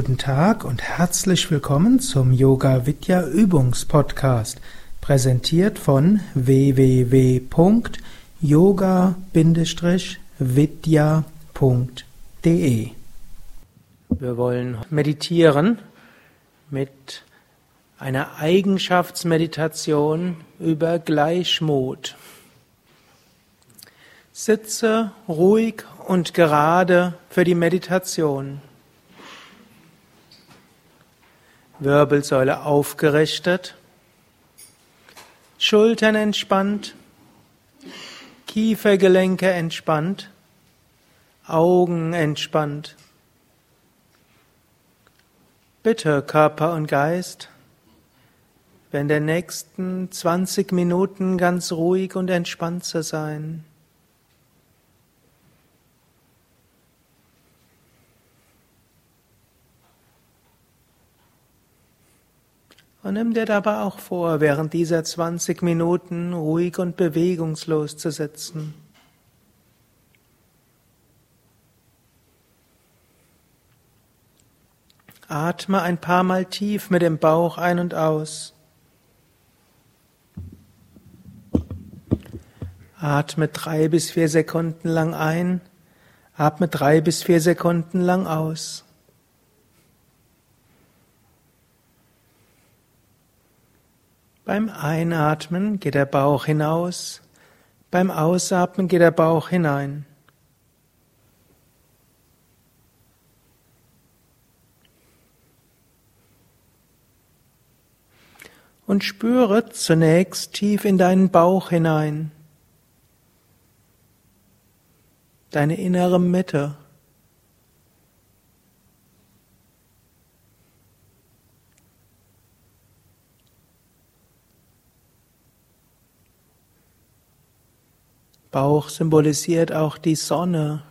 Guten Tag und herzlich willkommen zum Yoga Vidya Übungspodcast, präsentiert von www.yoga-vidya.de. Wir wollen meditieren mit einer Eigenschaftsmeditation über Gleichmut. Sitze ruhig und gerade für die Meditation. Wirbelsäule aufgerichtet, Schultern entspannt, Kiefergelenke entspannt, Augen entspannt. Bitte Körper und Geist, während der nächsten 20 Minuten ganz ruhig und entspannt zu sein. Und nimm dir dabei auch vor, während dieser 20 Minuten ruhig und bewegungslos zu sitzen. Atme ein paar Mal tief mit dem Bauch ein und aus. Atme drei bis vier Sekunden lang ein, atme drei bis vier Sekunden lang aus. Beim Einatmen geht der Bauch hinaus, beim Ausatmen geht der Bauch hinein. Und spüre zunächst tief in deinen Bauch hinein, deine innere Mitte. Bauch symbolisiert auch die Sonne,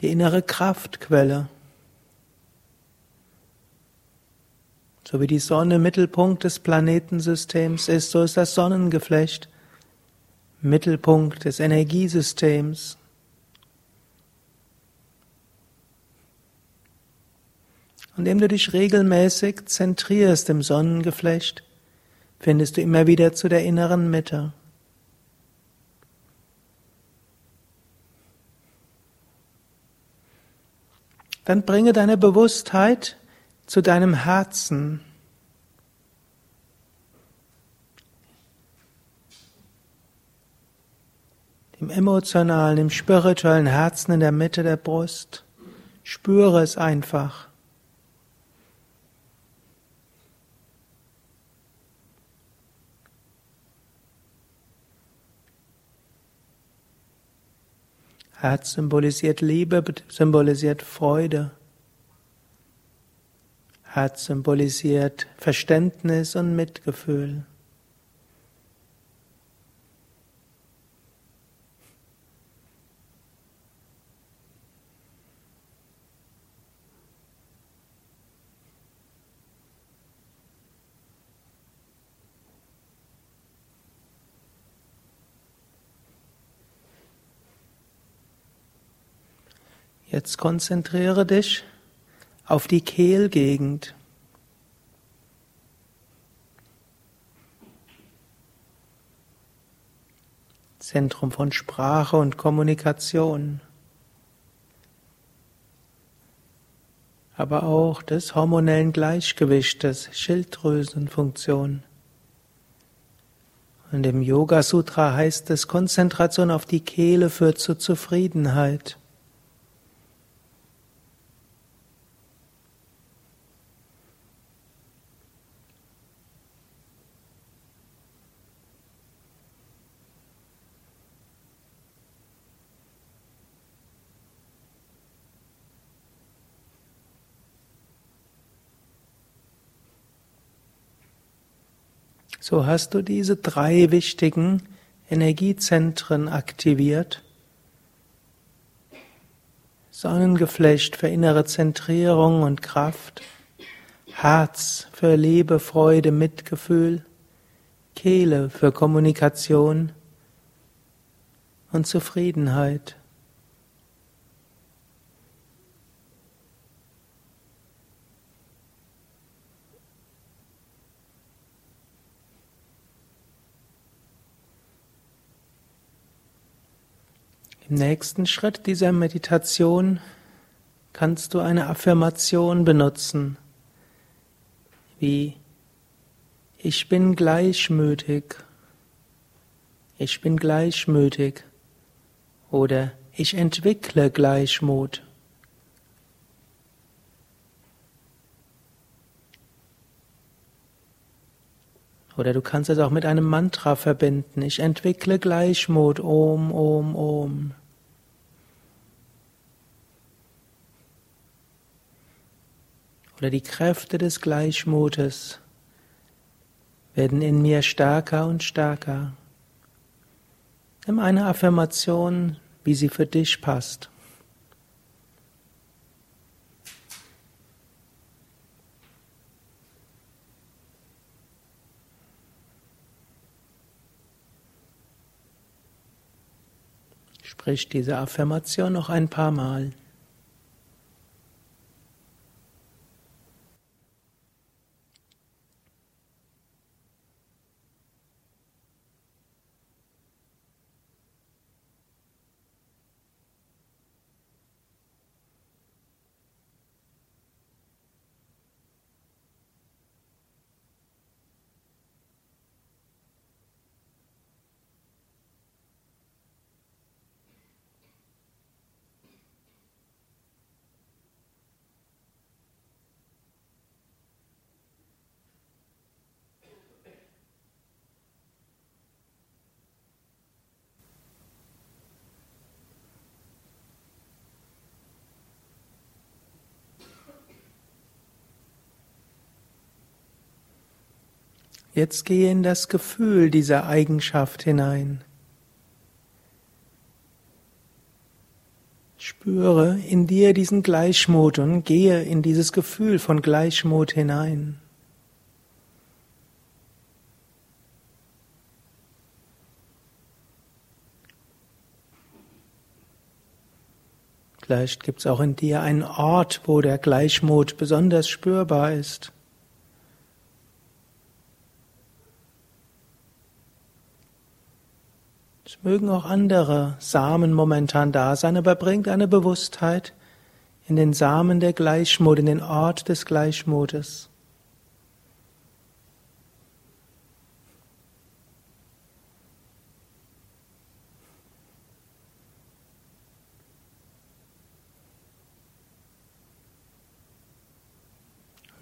die innere Kraftquelle. So wie die Sonne Mittelpunkt des Planetensystems ist, so ist das Sonnengeflecht Mittelpunkt des Energiesystems. Und indem du dich regelmäßig zentrierst im Sonnengeflecht, findest du immer wieder zu der inneren Mitte. Dann bringe deine Bewusstheit zu deinem Herzen. Dem emotionalen, dem spirituellen Herzen in der Mitte der Brust. Spüre es einfach. Herz symbolisiert Liebe, symbolisiert Freude. Herz symbolisiert Verständnis und Mitgefühl. Jetzt konzentriere dich auf die Kehlgegend. Zentrum von Sprache und Kommunikation, aber auch des hormonellen Gleichgewichtes, Schilddrüsenfunktion. Und im Yoga Sutra heißt es, Konzentration auf die Kehle führt zur Zufriedenheit. So hast du diese drei wichtigen Energiezentren aktiviert. Sonnengeflecht für innere Zentrierung und Kraft, Herz für Liebe, Freude, Mitgefühl, Kehle für Kommunikation und Zufriedenheit. Nächsten Schritt dieser Meditation kannst du eine Affirmation benutzen, wie ich bin gleichmütig, ich bin gleichmütig oder ich entwickle Gleichmut. Oder du kannst es auch mit einem Mantra verbinden. Ich entwickle Gleichmut. Om, Om, Om. Oder die Kräfte des Gleichmutes werden in mir stärker und stärker. Nimm eine Affirmation, wie sie für dich passt. Sprich diese Affirmation noch ein paar Mal. Jetzt gehe in das Gefühl dieser Eigenschaft hinein. Spüre in dir diesen Gleichmut und gehe in dieses Gefühl von Gleichmut hinein. Vielleicht gibt es auch in dir einen Ort, wo der Gleichmut besonders spürbar ist. Es mögen auch andere Samen momentan da sein, aber bringt eine Bewusstheit in den Samen der Gleichmut, in den Ort des Gleichmutes.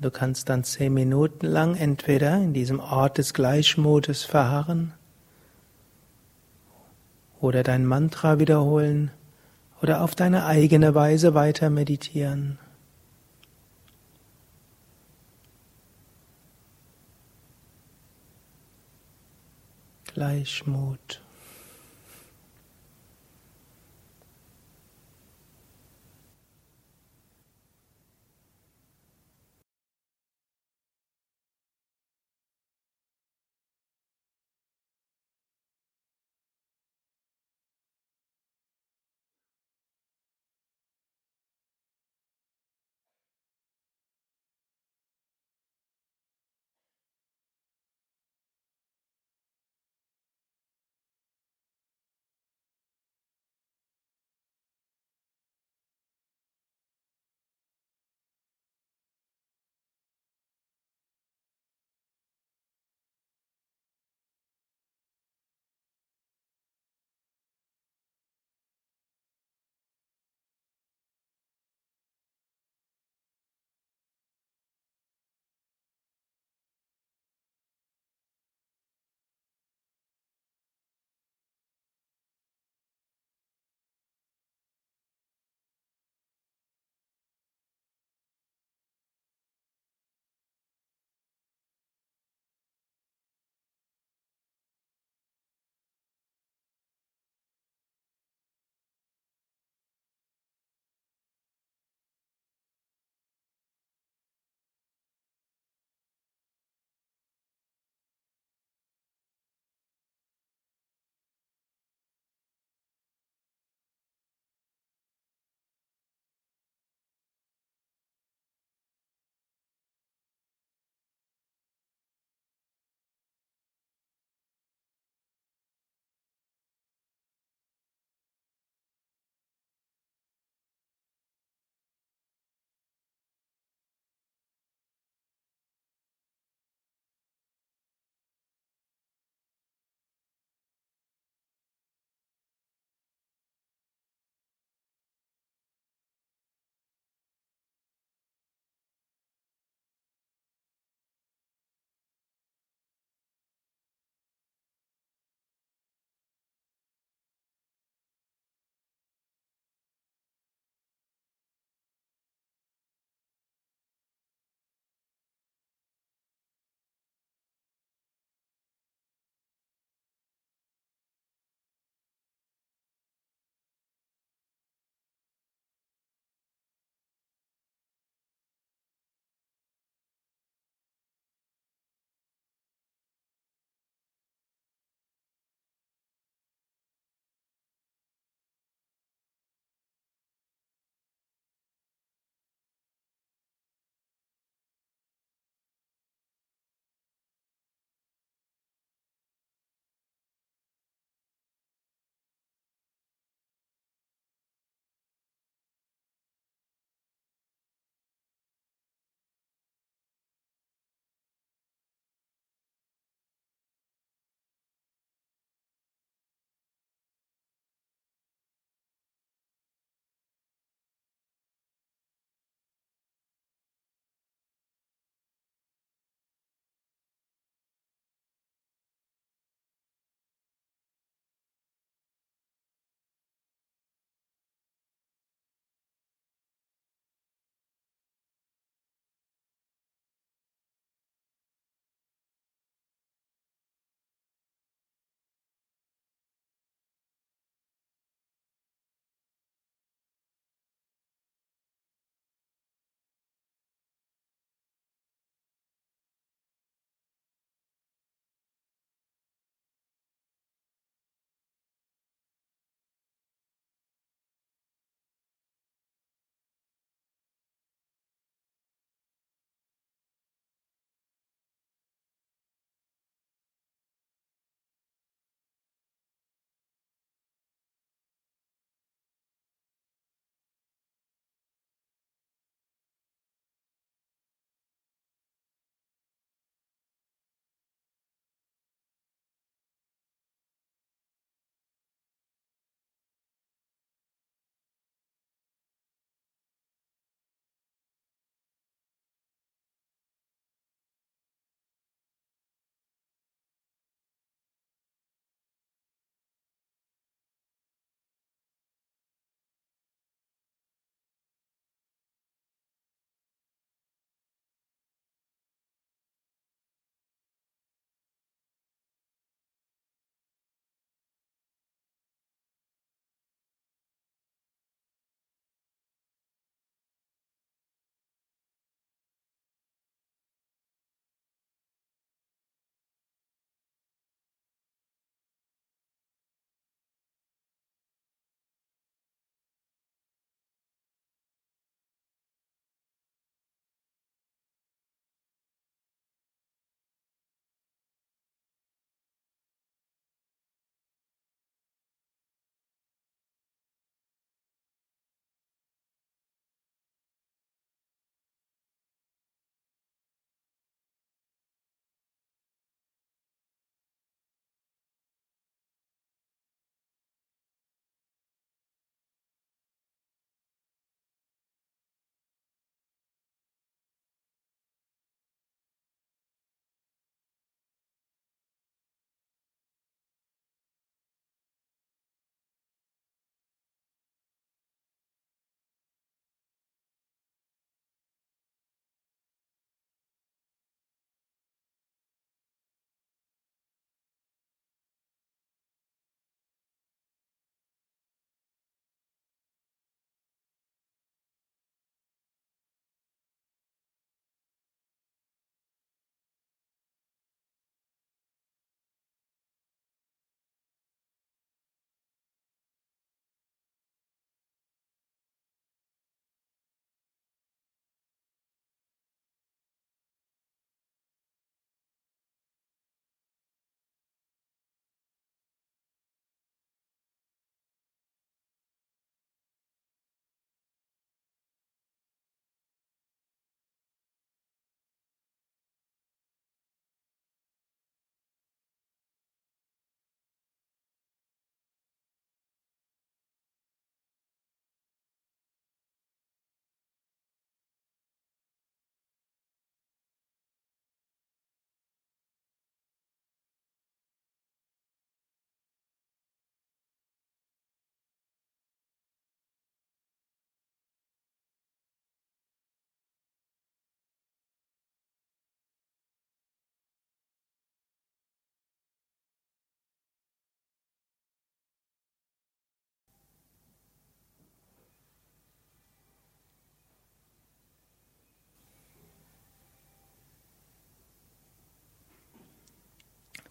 Du kannst dann zehn Minuten lang entweder in diesem Ort des Gleichmutes verharren oder dein Mantra wiederholen oder auf deine eigene Weise weiter meditieren. Gleichmut.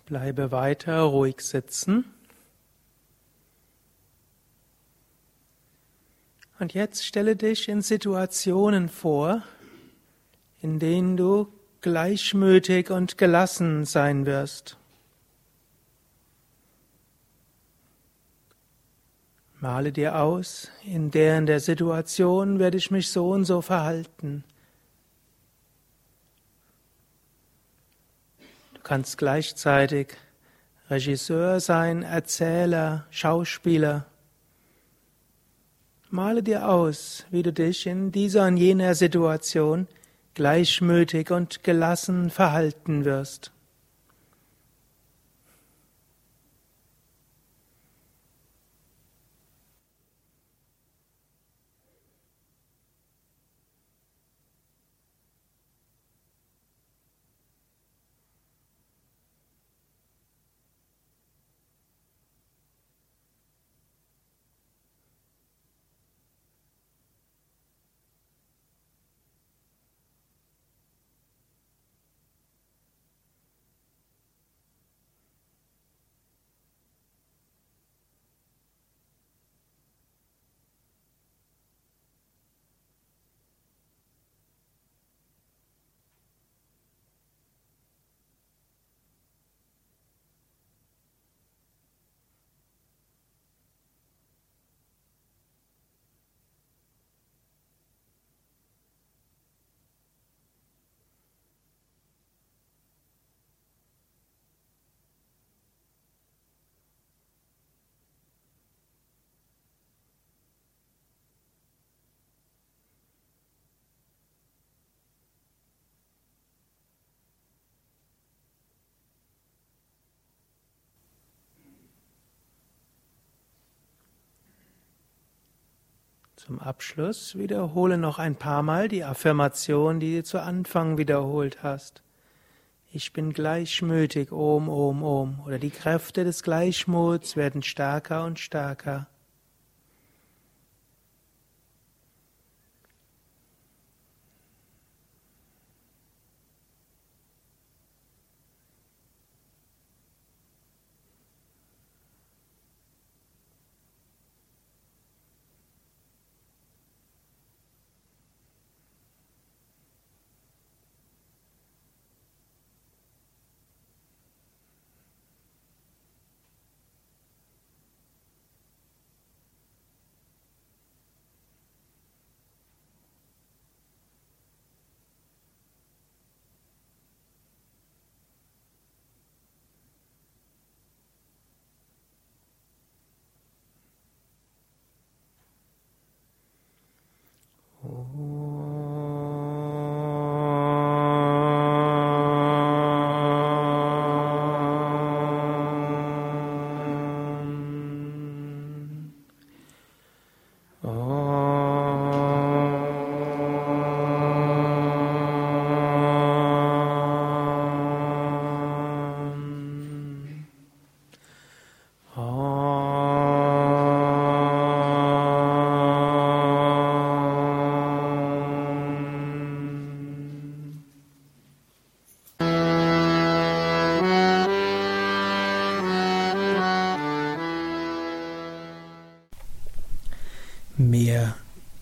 Bleibe weiter ruhig sitzen. Und jetzt stelle dich in Situationen vor, in denen du gleichmütig und gelassen sein wirst. Male dir aus, in der in der Situation werde ich mich so und so verhalten. Kannst gleichzeitig Regisseur sein, Erzähler, Schauspieler. Male dir aus, wie du dich in dieser und jener Situation gleichmütig und gelassen verhalten wirst. Zum Abschluss wiederhole noch ein paar Mal die Affirmation, die du zu Anfang wiederholt hast. Ich bin gleichmütig, Om, Om, Om. Oder die Kräfte des Gleichmuts werden stärker und stärker.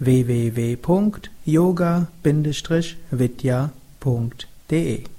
www.yoga-vidya.de